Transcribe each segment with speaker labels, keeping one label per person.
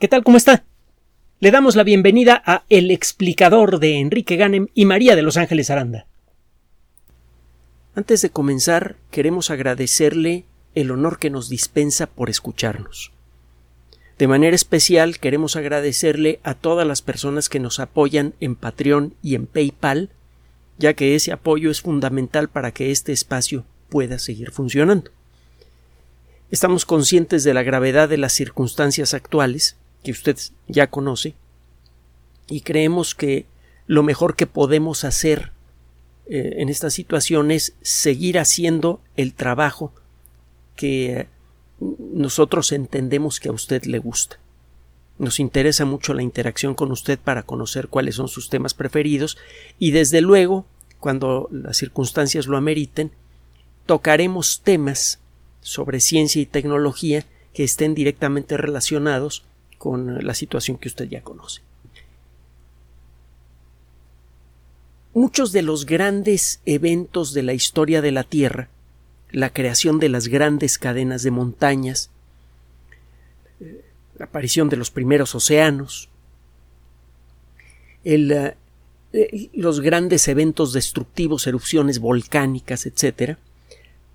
Speaker 1: ¿Qué tal? ¿Cómo está? Le damos la bienvenida a El explicador de Enrique Ganem y María de Los Ángeles Aranda. Antes de comenzar, queremos agradecerle el honor que nos dispensa por escucharnos. De manera especial queremos agradecerle a todas las personas que nos apoyan en Patreon y en PayPal, ya que ese apoyo es fundamental para que este espacio pueda seguir funcionando. Estamos conscientes de la gravedad de las circunstancias actuales que usted ya conoce, y creemos que lo mejor que podemos hacer eh, en esta situación es seguir haciendo el trabajo que nosotros entendemos que a usted le gusta. Nos interesa mucho la interacción con usted para conocer cuáles son sus temas preferidos y desde luego, cuando las circunstancias lo ameriten, tocaremos temas sobre ciencia y tecnología que estén directamente relacionados con la situación que usted ya conoce. Muchos de los grandes eventos de la historia de la Tierra, la creación de las grandes cadenas de montañas, eh, la aparición de los primeros océanos, eh, eh, los grandes eventos destructivos, erupciones volcánicas, etc.,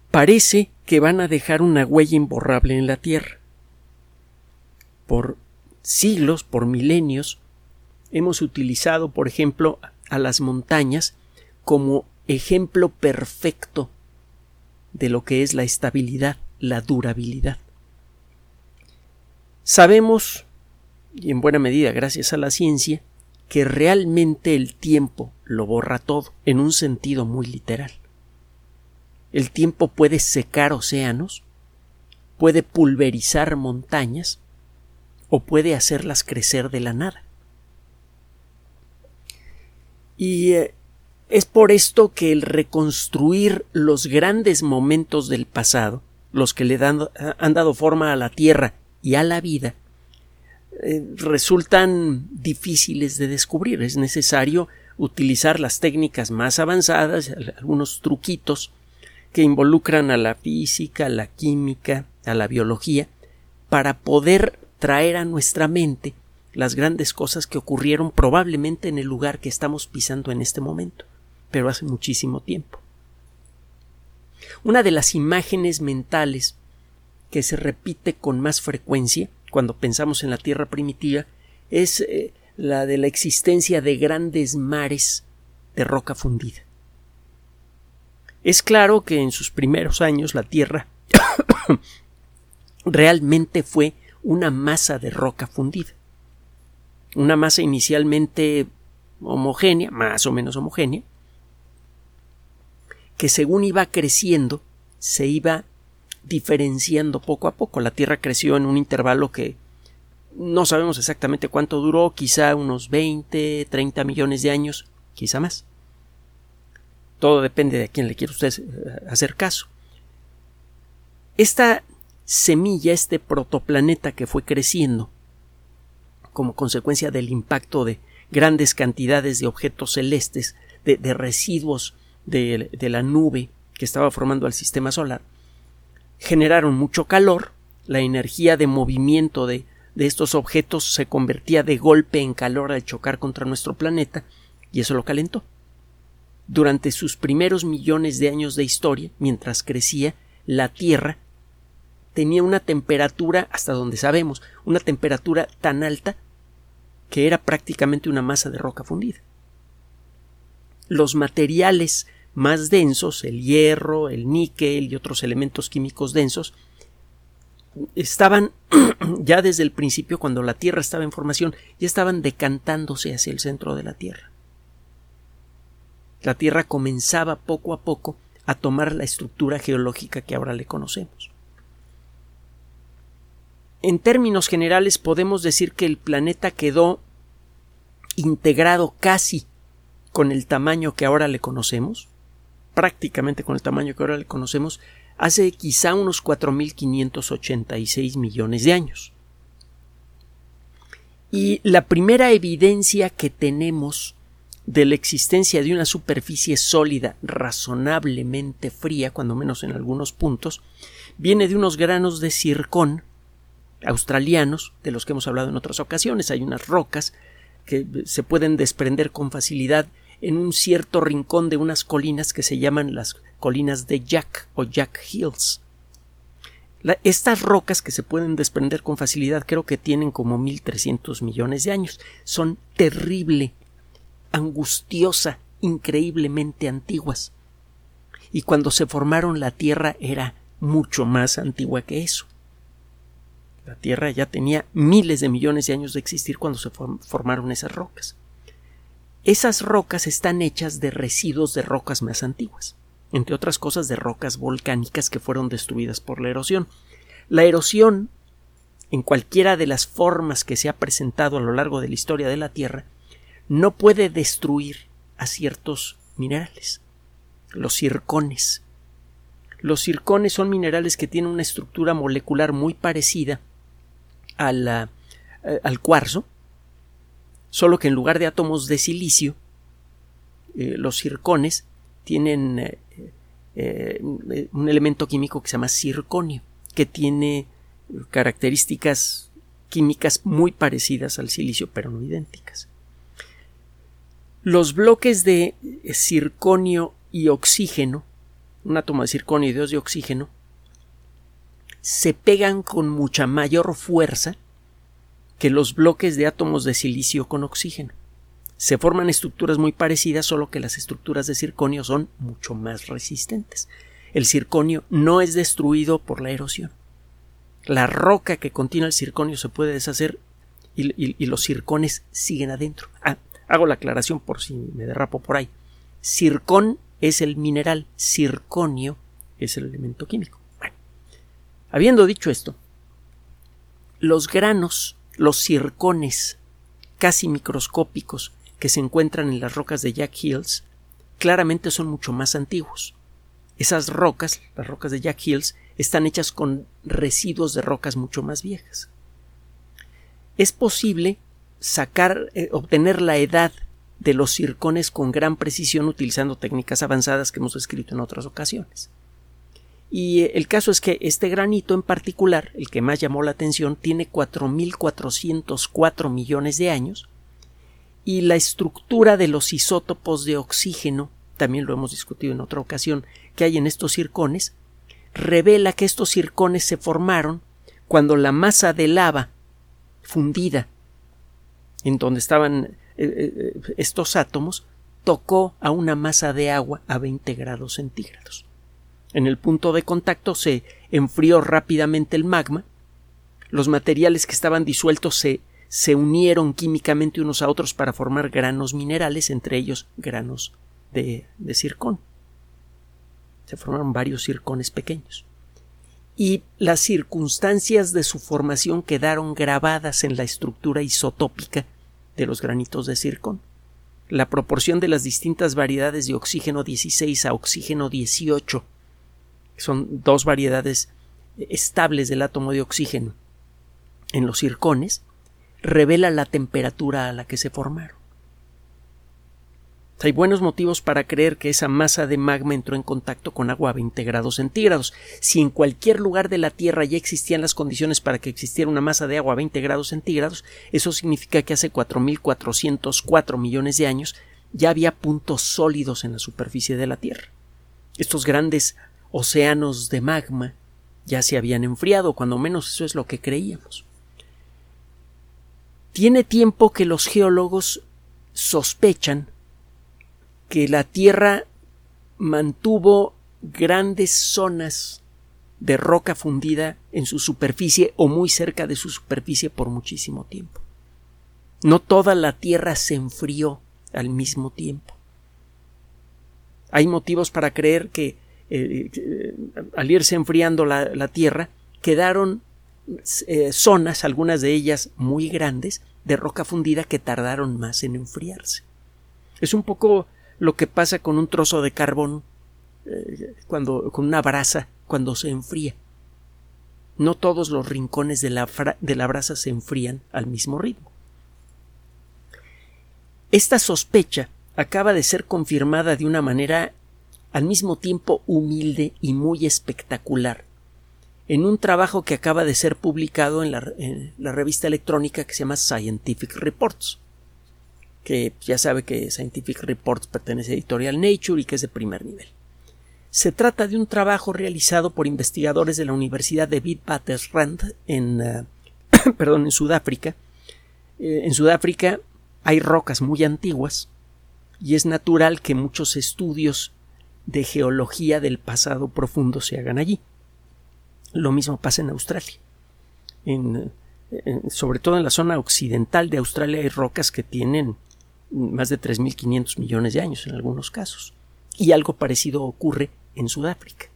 Speaker 1: parece que van a dejar una huella imborrable en la Tierra. Por siglos, por milenios, hemos utilizado, por ejemplo, a las montañas como ejemplo perfecto de lo que es la estabilidad, la durabilidad. Sabemos, y en buena medida gracias a la ciencia, que realmente el tiempo lo borra todo, en un sentido muy literal. El tiempo puede secar océanos, puede pulverizar montañas, o puede hacerlas crecer de la nada. Y eh, es por esto que el reconstruir los grandes momentos del pasado, los que le han dado forma a la tierra y a la vida, eh, resultan difíciles de descubrir. Es necesario utilizar las técnicas más avanzadas, algunos truquitos que involucran a la física, a la química, a la biología, para poder traer a nuestra mente las grandes cosas que ocurrieron probablemente en el lugar que estamos pisando en este momento, pero hace muchísimo tiempo. Una de las imágenes mentales que se repite con más frecuencia cuando pensamos en la Tierra primitiva es eh, la de la existencia de grandes mares de roca fundida. Es claro que en sus primeros años la Tierra realmente fue una masa de roca fundida. Una masa inicialmente homogénea, más o menos homogénea, que según iba creciendo, se iba diferenciando poco a poco. La Tierra creció en un intervalo que no sabemos exactamente cuánto duró, quizá unos 20, 30 millones de años, quizá más. Todo depende de a quién le quiere usted hacer caso. Esta semilla, este protoplaneta que fue creciendo como consecuencia del impacto de grandes cantidades de objetos celestes, de, residuos de, de la nube que estaba formando el sistema solar, generaron mucho calor, la energía de movimiento de, de, estos objetos se convertía de golpe en calor al chocar contra nuestro planeta, y eso lo calentó. Durante sus primeros millones de años de historia, mientras crecía, la Tierra tenía una temperatura, hasta donde sabemos, una temperatura tan alta que era prácticamente una masa de roca fundida. Los materiales más densos, el hierro, el níquel y otros elementos químicos densos, estaban ya desde el principio, cuando la Tierra estaba en formación, ya estaban decantándose hacia el centro de la Tierra. La Tierra comenzaba poco a poco a tomar la estructura geológica que ahora le conocemos. En términos generales podemos decir que el planeta quedó integrado casi con el tamaño que ahora le conocemos, prácticamente con el tamaño que ahora le conocemos, hace quizá unos 4.586 millones de años. Y la primera evidencia que tenemos de la existencia de una superficie sólida razonablemente fría, cuando menos en algunos puntos, viene de unos granos de circón australianos, de los que hemos hablado en otras ocasiones. Hay unas rocas que se pueden desprender con facilidad en un cierto rincón de unas colinas que se llaman las colinas de Jack o Jack Hills. estas rocas que se pueden desprender con facilidad creo que tienen como 1300 millones de años. Son terrible, angustiosa, increíblemente antiguas. Y cuando se formaron la Tierra era mucho más antigua que eso. La Tierra ya tenía miles de millones de años de existir cuando se formaron esas rocas. Esas rocas están hechas de residuos de rocas más antiguas, entre otras cosas de rocas volcánicas que fueron destruidas por la erosión. La erosión, en cualquiera de las formas que se ha presentado a lo largo de la historia de la Tierra, no puede destruir a ciertos minerales. Los circones. Los circones son minerales que tienen una estructura molecular muy parecida eh, al cuarzo, solo que en lugar de átomos de silicio, eh, los circones tienen eh, un elemento químico que se llama circonio, que tiene características químicas muy parecidas al silicio, pero no idénticas. Los bloques de circonio y oxígeno, un átomo de circonio y dos de oxígeno, se pegan con mucha mayor fuerza que los bloques de átomos de silicio con oxígeno. Se forman estructuras muy parecidas, solo que las estructuras de circonio son mucho más resistentes. El circonio no es destruido por la erosión. La roca que contiene el circonio se puede deshacer y, los circones siguen adentro. Ah, hago la aclaración por si me derrapo por ahí. Circón es el mineral, circonio es el elemento químico. Habiendo dicho esto, los granos, los circones casi microscópicos que se encuentran en las rocas de Jack Hills, claramente son mucho más antiguos. Esas rocas, las rocas de Jack Hills, están hechas con residuos de rocas mucho más viejas. Es posible sacar, eh, obtener la edad de los circones con gran precisión utilizando técnicas avanzadas que hemos descrito en otras ocasiones. Y eh, el caso es que este granito en particular, el que más llamó la atención, tiene 4.404 millones de años y la estructura de los isótopos de oxígeno, también lo hemos discutido en otra ocasión, que hay en estos circones, revela que estos circones se formaron cuando la masa de lava fundida en donde estaban eh, eh, estos átomos tocó a una masa de agua a 20 grados centígrados. En el punto de contacto se enfrió rápidamente el magma, los materiales que estaban disueltos se, se unieron químicamente unos a otros para formar granos minerales, entre ellos granos de, de circón. Se formaron varios circones pequeños. Y las circunstancias de su formación quedaron grabadas en la estructura isotópica de los granitos de circón. La proporción de las distintas variedades de oxígeno 16 a oxígeno 18 son dos variedades estables del átomo de oxígeno en los circones, revela la temperatura a la que se formaron. Hay buenos motivos para creer que esa masa de magma entró en contacto con agua a 20 grados centígrados. Si en cualquier lugar de la Tierra ya existían las condiciones para que existiera una masa de agua a 20 grados centígrados, eso significa que hace 4.404 millones de años ya había puntos sólidos en la superficie de la Tierra. Estos grandes océanos de magma ya se habían enfriado, cuando menos eso es lo que creíamos. Tiene tiempo que los geólogos sospechan que la Tierra mantuvo grandes zonas de roca fundida en su superficie o muy cerca de su superficie por muchísimo tiempo. No toda la Tierra se enfrió al mismo tiempo. Hay motivos para creer que eh, eh, al irse enfriando la, Tierra, quedaron eh, zonas, algunas de ellas muy grandes, de roca fundida que tardaron más en enfriarse. Es un poco lo que pasa con un trozo de carbón cuando con una brasa cuando se enfría. No todos los rincones de la, de la brasa se enfrían al mismo ritmo. Esta sospecha acaba de ser confirmada de una manera al mismo tiempo humilde y muy espectacular en un trabajo que acaba de ser publicado en la, revista electrónica que se llama Scientific Reports, que ya sabe que Scientific Reports pertenece a Editorial Nature y que es de primer nivel. Se trata de un trabajo realizado por investigadores de la Universidad de Witwatersrand en, eh, perdón, en Sudáfrica. Eh, en Sudáfrica hay rocas muy antiguas y es natural que muchos estudios de geología del pasado profundo se hagan allí. Lo mismo pasa en Australia. sobre todo en la zona occidental de Australia hay rocas que tienen más de 3.500 millones de años en algunos casos. Y algo parecido ocurre en Sudáfrica.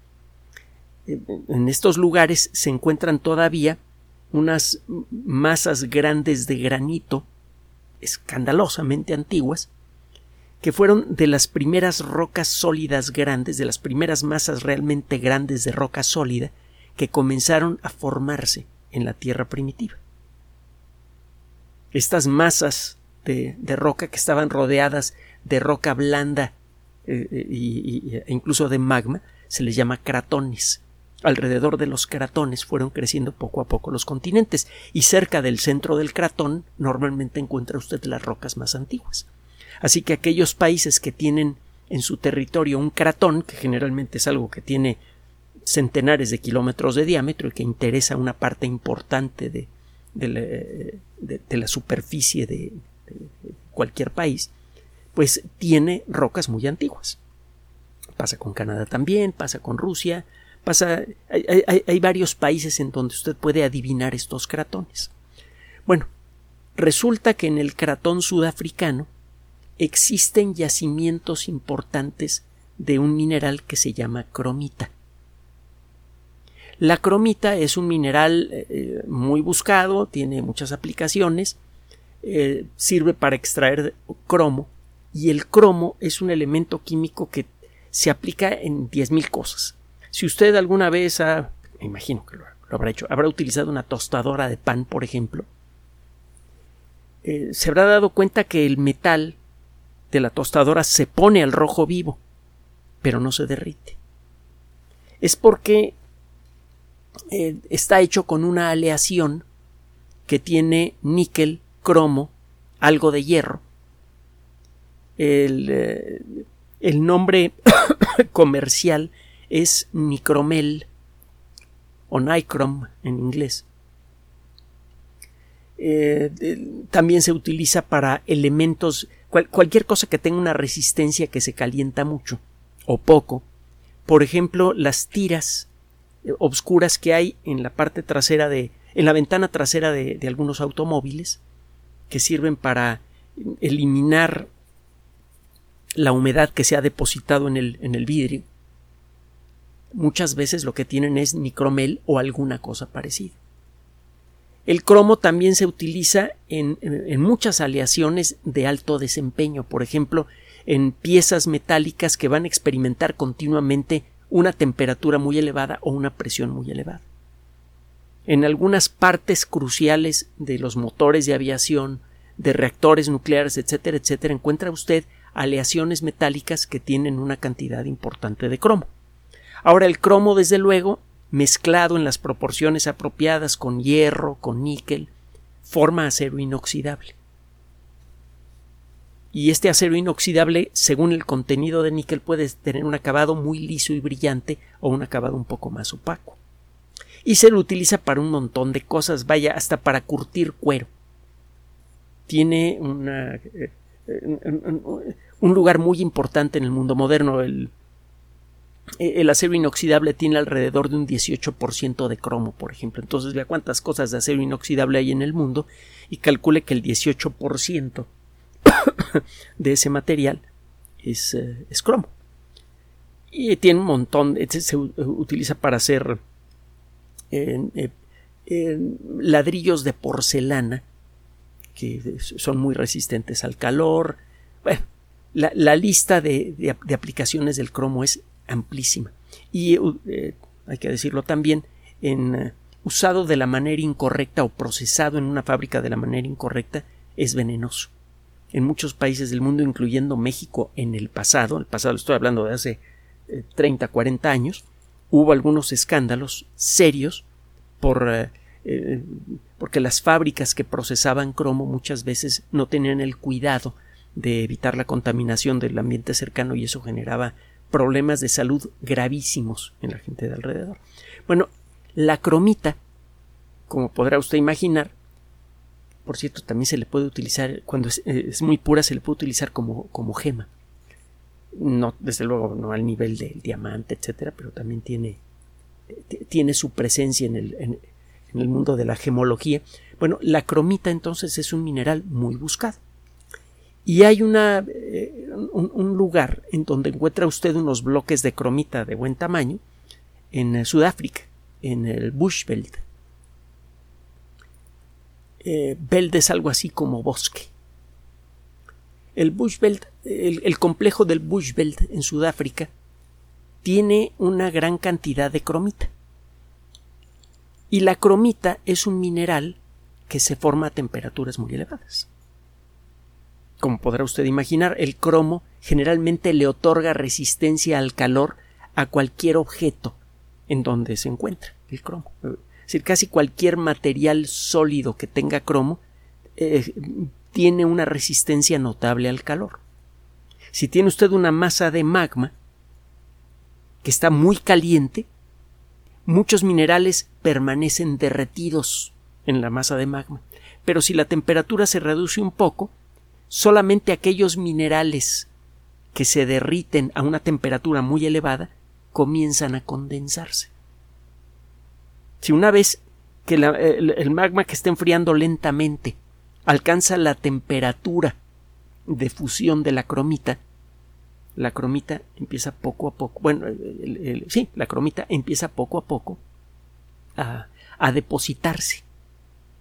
Speaker 1: En estos lugares se encuentran todavía unas masas grandes de granito escandalosamente antiguas que fueron de las primeras rocas sólidas grandes, de las primeras masas realmente grandes de roca sólida que comenzaron a formarse en la Tierra primitiva. Estas masas de, roca que estaban rodeadas de roca blanda eh, eh, e incluso de magma se les llama cratones. Alrededor de los cratones fueron creciendo poco a poco los continentes y cerca del centro del cratón normalmente encuentra usted las rocas más antiguas. Así que aquellos países que tienen en su territorio un cratón, que generalmente es algo que tiene centenares de kilómetros de diámetro y que interesa una parte importante de, la, superficie de, cualquier país, pues tiene rocas muy antiguas. Pasa con Canadá también, pasa con Rusia, pasa. Hay, hay varios países en donde usted puede adivinar estos cratones. Bueno, resulta que en el cratón sudafricano existen yacimientos importantes de un mineral que se llama cromita. La cromita es un mineral eh, muy buscado, tiene muchas aplicaciones, eh, sirve para extraer cromo y el cromo es un elemento químico que se aplica en 10.000 cosas. Si usted alguna vez ha, me imagino que lo, habrá hecho, habrá utilizado una tostadora de pan, por ejemplo, eh, se habrá dado cuenta que el metal de la tostadora se pone al rojo vivo, pero no se derrite. Es porque eh, está hecho con una aleación que tiene níquel, cromo, algo de hierro. El, eh, nombre comercial es nicromel o nicrom en inglés. Eh, también se utiliza para elementos, cualquier cosa que tenga una resistencia que se calienta mucho o poco. Por ejemplo, las tiras obscuras que hay en la parte trasera de, en la ventana trasera de, algunos automóviles que sirven para eliminar la humedad que se ha depositado en el, en el vidrio. Muchas veces lo que tienen es nicromel o alguna cosa parecida. El cromo también se utiliza en, muchas aleaciones de alto desempeño, por ejemplo, en piezas metálicas que van a experimentar continuamente una temperatura muy elevada o una presión muy elevada. En algunas partes cruciales de los motores de aviación, de reactores nucleares, etcétera, etcétera, encuentra usted aleaciones metálicas que tienen una cantidad importante de cromo. Ahora el cromo, desde luego, mezclado en las proporciones apropiadas con hierro, con níquel, forma acero inoxidable y este acero inoxidable, según el contenido de níquel, puede tener un acabado muy liso y brillante o un acabado un poco más opaco. Y se lo utiliza para un montón de cosas, vaya, hasta para curtir cuero. Tiene una, eh, un lugar muy importante en el mundo moderno. El, el acero inoxidable tiene alrededor de un 18% de cromo, por ejemplo. Entonces vea cuántas cosas de acero inoxidable hay en el mundo y calcule que el 18% de ese material es, eh, es, cromo. Y tiene un montón, este se utiliza para hacer eh, ladrillos de porcelana que son muy resistentes al calor. La, lista de, aplicaciones del cromo es amplísima. Y eh, hay que decirlo también, en, usado de la manera incorrecta o procesado en una fábrica de la manera incorrecta, es venenoso en muchos países del mundo, incluyendo México en el pasado, el pasado estoy hablando de hace 30, eh, 40 años, hubo algunos escándalos serios por eh, eh, porque las fábricas que procesaban cromo muchas veces no tenían el cuidado de evitar la contaminación del ambiente cercano y eso generaba problemas de salud gravísimos en la gente de alrededor. Bueno, la cromita, como podrá usted imaginar, por cierto, también se le puede utilizar, cuando es, muy pura, se le puede utilizar como, como gema. No, desde luego, no al nivel del diamante, etcétera, pero también tiene, tiene su presencia en el, en, el mundo de la gemología. Bueno, la cromita entonces es un mineral muy buscado. Y hay una, eh, un, lugar en donde encuentra usted unos bloques de cromita de buen tamaño en eh, Sudáfrica, en el Bushveld. Eh, es algo así como bosque. El Bushveld, el, el complejo del Bushveld en Sudáfrica tiene una gran cantidad de cromita. Y la cromita es un mineral que se forma a temperaturas muy elevadas. Como podrá usted imaginar, el cromo generalmente le otorga resistencia al calor a cualquier objeto en donde se encuentra el cromo. Es decir, casi cualquier material sólido que tenga cromo eh, tiene una resistencia notable al calor. Si tiene usted una masa de magma que está muy caliente, muchos minerales permanecen derretidos en la masa de magma. Pero si la temperatura se reduce un poco, solamente aquellos minerales que se derriten a una temperatura muy elevada comienzan a condensarse. Si una vez que el, magma que está enfriando lentamente alcanza la temperatura de fusión de la cromita, la cromita empieza poco a poco, bueno, sí, la cromita empieza poco a poco a, a depositarse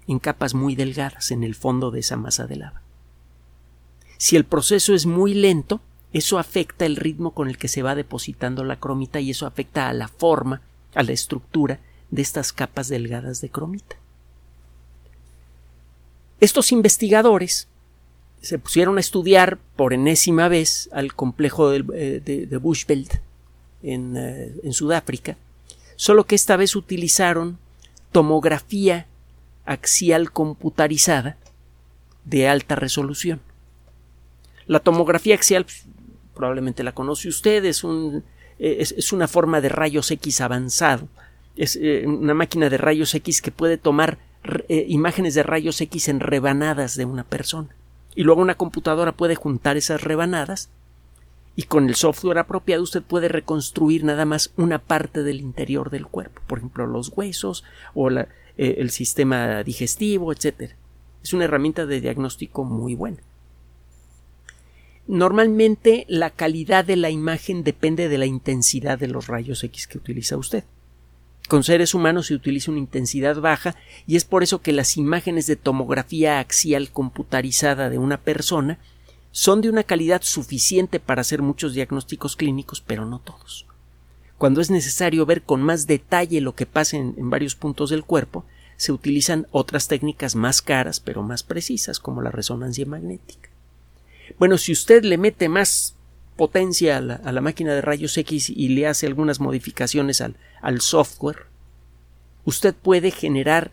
Speaker 1: en capas muy delgadas en el fondo de esa masa de lava. Si el proceso es muy lento, eso afecta el ritmo con el que se va depositando la cromita y eso afecta a la forma, a la estructura de estas capas delgadas de cromita. Estos investigadores se pusieron a estudiar por enésima vez al complejo eh, de, de, Bushveld en, eh, en Sudáfrica, solo que esta vez utilizaron tomografía axial computarizada de alta resolución. La tomografía axial probablemente la conoce usted, es, un, eh, es, una forma de rayos X avanzado. Es una máquina de rayos X que puede tomar imágenes de rayos X en rebanadas de una persona y luego una computadora puede juntar esas rebanadas y con el software apropiado usted puede reconstruir nada más una parte del interior del cuerpo, por ejemplo los huesos o eh, el sistema digestivo, etc. Es una herramienta de diagnóstico muy buena. Normalmente la calidad de la imagen depende de la intensidad de los rayos X que utiliza usted. Con seres humanos se utiliza una intensidad baja y es por eso que las imágenes de tomografía axial computarizada de una persona son de una calidad suficiente para hacer muchos diagnósticos clínicos, pero no todos. Cuando es necesario ver con más detalle lo que pasa en, varios puntos del cuerpo, se utilizan otras técnicas más caras pero más precisas, como la resonancia magnética. Bueno, si usted le mete más potencia a la, máquina de rayos X y le hace algunas modificaciones al, al software, usted puede generar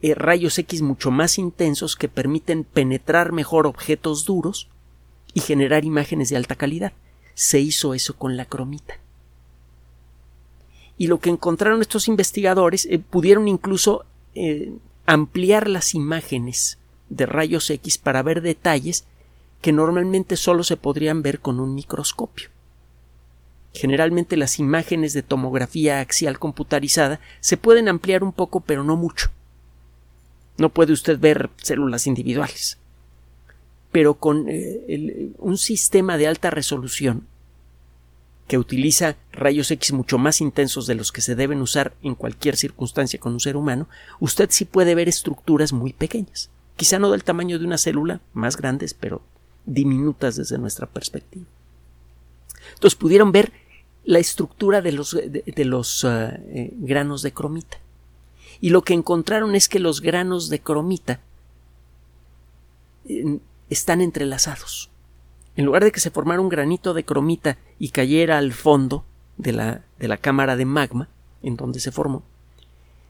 Speaker 1: eh, rayos X mucho más intensos que permiten penetrar mejor objetos duros y generar imágenes de alta calidad. Se hizo eso con la cromita. Y lo que encontraron estos investigadores eh, pudieron incluso eh, ampliar las imágenes de rayos X para ver detalles que normalmente solo se podrían ver con un microscopio. Generalmente las imágenes de tomografía axial computarizada se pueden ampliar un poco, pero no mucho. No puede usted ver células individuales. Pero con eh, un sistema de alta resolución que utiliza rayos X mucho más intensos de los que se deben usar en cualquier circunstancia con un ser humano, usted sí puede ver estructuras muy pequeñas. Quizá no del tamaño de una célula, más grandes, pero diminutas desde nuestra perspectiva. Entonces pudieron ver la estructura de los, de, los uh, eh, granos de cromita. Y lo que encontraron es que los granos de cromita eh, están entrelazados. En lugar de que se formara un granito de cromita y cayera al fondo de la, de la cámara de magma en donde se formó,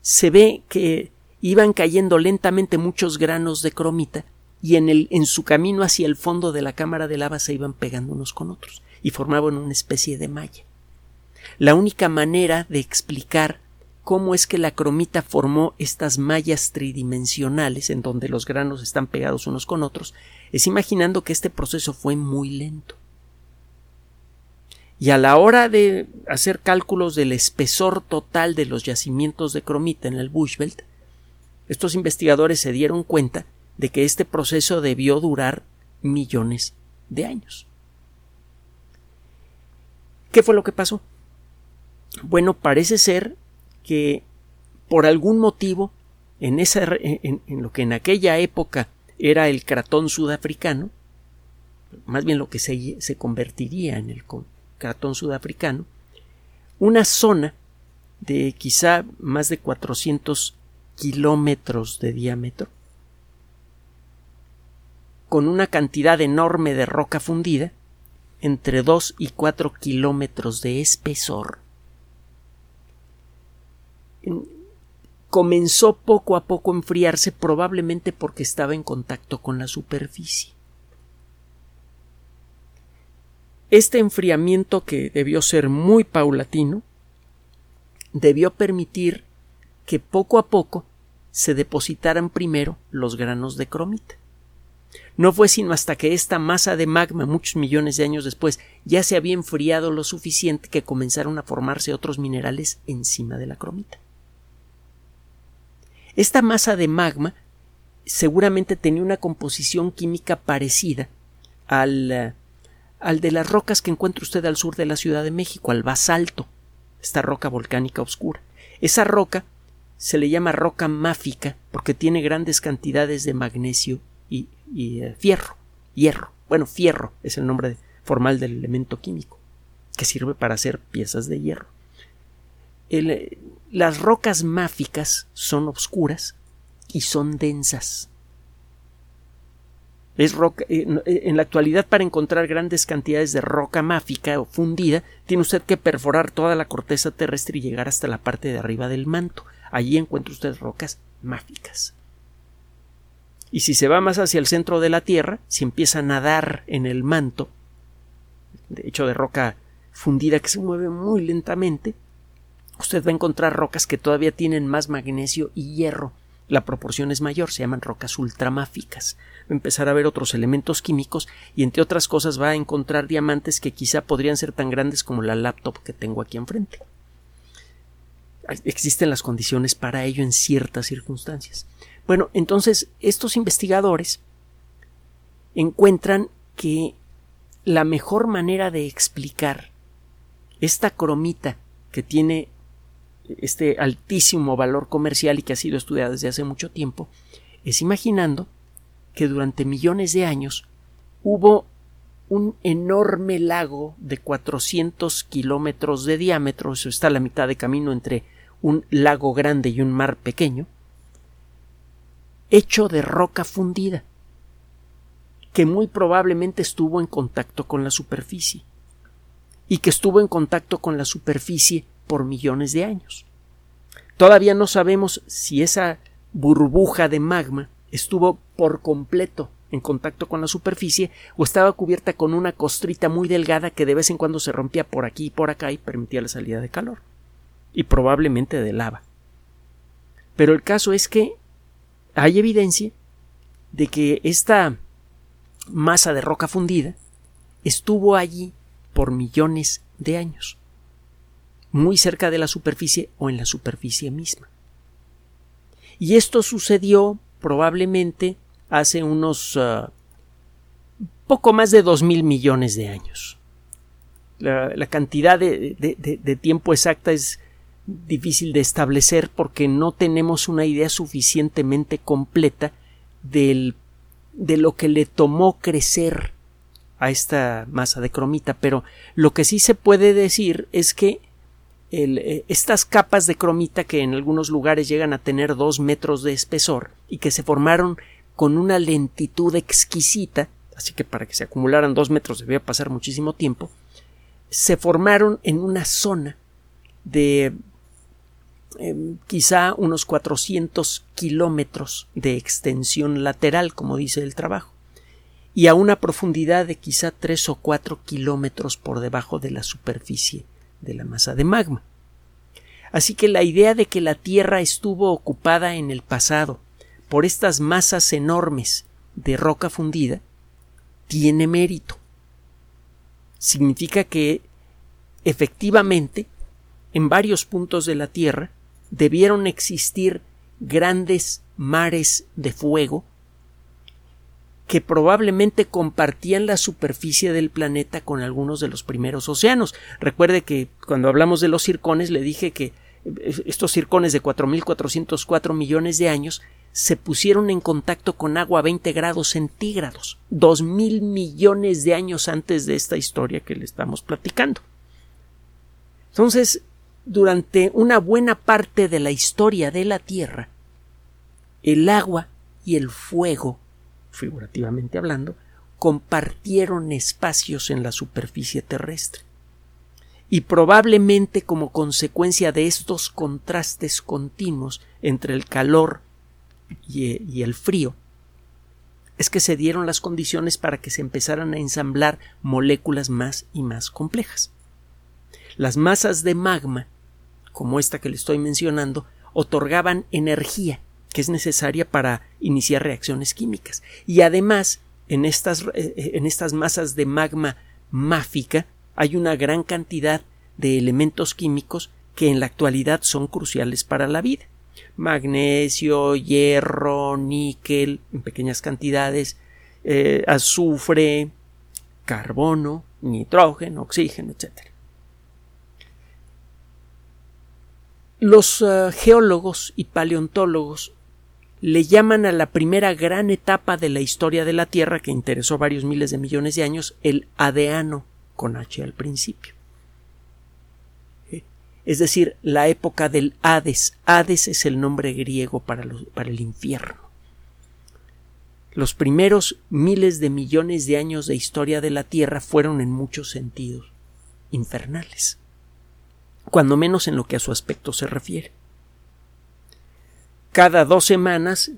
Speaker 1: se ve que iban cayendo lentamente muchos granos de cromita y en, el, en su camino hacia el fondo de la cámara de lava se iban pegando unos con otros y formaban una especie de malla. La única manera de explicar cómo es que la cromita formó estas mallas tridimensionales en donde los granos están pegados unos con otros es imaginando que este proceso fue muy lento. Y a la hora de hacer cálculos del espesor total de los yacimientos de cromita en el Bushveld, estos investigadores se dieron cuenta de que este proceso debió durar millones de años. ¿Qué fue lo que pasó? Bueno, parece ser que por algún motivo en, esa, en, lo que en aquella época era el cratón sudafricano, más bien lo que se, se convertiría en el cratón sudafricano, una zona de quizá más de 400 kilómetros de diámetro, con una cantidad enorme de roca fundida, entre 2 y 4 kilómetros de espesor, comenzó poco a poco a enfriarse probablemente porque estaba en contacto con la superficie. Este enfriamiento, que debió ser muy paulatino, debió permitir que poco a poco se depositaran primero los granos de cromita. No fue sino hasta que esta masa de magma, muchos millones de años después, ya se había enfriado lo suficiente que comenzaron a formarse otros minerales encima de la cromita. Esta masa de magma seguramente tenía una composición química parecida al, eh, al de las rocas que encuentra usted al sur de la Ciudad de México, al basalto, esta roca volcánica oscura. Esa roca se le llama roca máfica porque tiene grandes cantidades de magnesio y, eh, fierro, hierro. Bueno, fierro es el nombre formal del elemento químico que sirve para hacer piezas de hierro. Eh, las rocas máficas son oscuras y son densas. Es roca, eh, en la actualidad para encontrar grandes cantidades de roca máfica o fundida tiene usted que perforar toda la corteza terrestre y llegar hasta la parte de arriba del manto. Allí encuentra usted rocas mágicas. Y si se va más hacia el centro de la Tierra, si empieza a nadar en el manto, de hecho de roca fundida que se mueve muy lentamente, usted va a encontrar rocas que todavía tienen más magnesio y hierro. La proporción es mayor, se llaman rocas ultramáficas. Va a empezar a ver otros elementos químicos y entre otras cosas va a encontrar diamantes que quizá podrían ser tan grandes como la laptop que tengo aquí enfrente existen las condiciones para ello en ciertas circunstancias. Bueno, entonces estos investigadores encuentran que la mejor manera de explicar esta cromita que tiene este altísimo valor comercial y que ha sido estudiada desde hace mucho tiempo es imaginando que durante millones de años hubo un enorme lago de 400 kilómetros de diámetro, eso está a la mitad de camino entre un lago grande y un mar pequeño, hecho de roca fundida, que muy probablemente estuvo en contacto con la superficie, y que estuvo en contacto con la superficie por millones de años. Todavía no sabemos si esa burbuja de magma estuvo por completo en contacto con la superficie o estaba cubierta con una costrita muy delgada que de vez en cuando se rompía por aquí y por acá y permitía la salida de calor y probablemente de lava. Pero el caso es que hay evidencia de que esta masa de roca fundida estuvo allí por millones de años, muy cerca de la superficie o en la superficie misma. Y esto sucedió probablemente hace unos ah, poco más de dos mil millones de años. La, cantidad de, de, tiempo exacta es difícil de establecer porque no tenemos una idea suficientemente completa del, de lo que le tomó crecer a esta masa de cromita, pero lo que sí se puede decir es que eh, estas capas de cromita que en algunos lugares llegan a tener dos metros de espesor y que se formaron con una lentitud exquisita, así que para que se acumularan dos metros debía pasar muchísimo tiempo, se formaron en una zona de em, quizá unos 400 kilómetros de extensión lateral, como dice el trabajo, y a una profundidad de quizá 3 o 4 kilómetros por debajo de la superficie de la masa de magma. Así que la idea de que la Tierra estuvo ocupada en el pasado por estas masas enormes de roca fundida tiene mérito. Significa que efectivamente en varios puntos de la Tierra debieron existir grandes mares de fuego que probablemente compartían la superficie del planeta con algunos de los primeros océanos. Recuerde que cuando hablamos de los circones le dije que eh, estos circones de 4.404 millones de años se pusieron en contacto con agua a 20 grados centígrados, dos mil millones de años antes de esta historia que le estamos platicando. Entonces, durante una buena parte de la historia de la Tierra, el agua y el fuego, figurativamente hablando, compartieron espacios en la superficie terrestre. Y probablemente como consecuencia de estos contrastes continuos entre el calor y, el frío, es que se dieron las condiciones para que se empezaran a ensamblar moléculas más y más complejas. Las masas de magma, como esta que le estoy mencionando, otorgaban energía que es necesaria para iniciar reacciones químicas. Y además, en estas, eh, en estas masas de magma máfica hay una gran cantidad de elementos químicos que en la actualidad son cruciales para la vida magnesio, hierro, níquel en pequeñas cantidades, eh, azufre, carbono, nitrógeno, oxígeno, etc. Los eh, geólogos y paleontólogos le llaman a la primera gran etapa de la historia de la Tierra que interesó varios miles de millones de años el adeano con H al principio es decir, la época del Hades. Hades es el nombre griego para el infierno. Los primeros miles de millones de años de historia de la Tierra fueron en muchos sentidos infernales, cuando menos en lo que a su aspecto se refiere. Cada dos semanas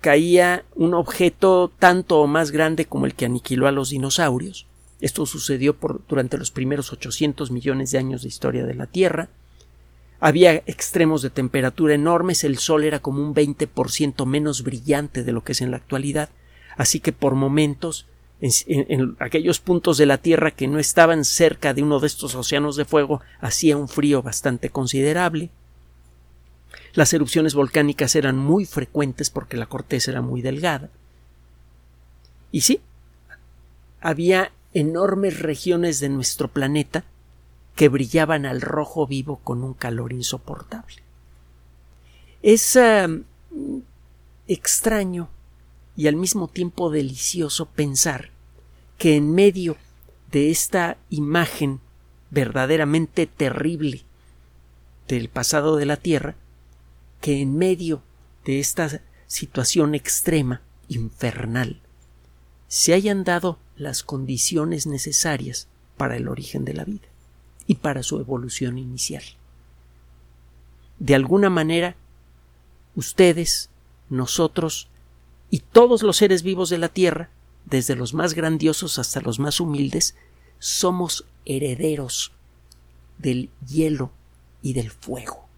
Speaker 1: caía un objeto tanto o más grande como el que aniquiló a los dinosaurios. Esto sucedió durante los primeros 800 millones de años de historia de la Tierra. Había extremos de temperatura enormes, el sol era como un 20% menos brillante de lo que es en la actualidad, así que por momentos en, aquellos puntos de la Tierra que no estaban cerca de uno de estos océanos de fuego hacía un frío bastante considerable. Las erupciones volcánicas eran muy frecuentes porque la corteza era muy delgada. Y sí, había enormes regiones de nuestro planeta que brillaban al rojo vivo con un calor insoportable. Es um, extraño y al mismo tiempo delicioso pensar que en medio de esta imagen verdaderamente terrible del pasado de la Tierra, que en medio de esta situación extrema, infernal, se hayan dado las condiciones necesarias para el origen de la vida y para su evolución inicial. De alguna manera, ustedes, nosotros y todos los seres vivos de la Tierra, desde los más grandiosos hasta los más humildes, somos herederos del hielo y del fuego.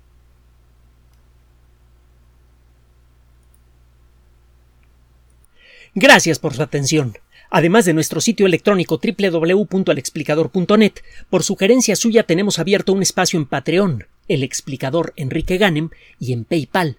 Speaker 1: Gracias por su atención además de nuestro sitio electrónico www.alexplicador.net. Por sugerencia suya tenemos abierto un espacio en Patreon, el explicador Enrique Ganem, y en PayPal,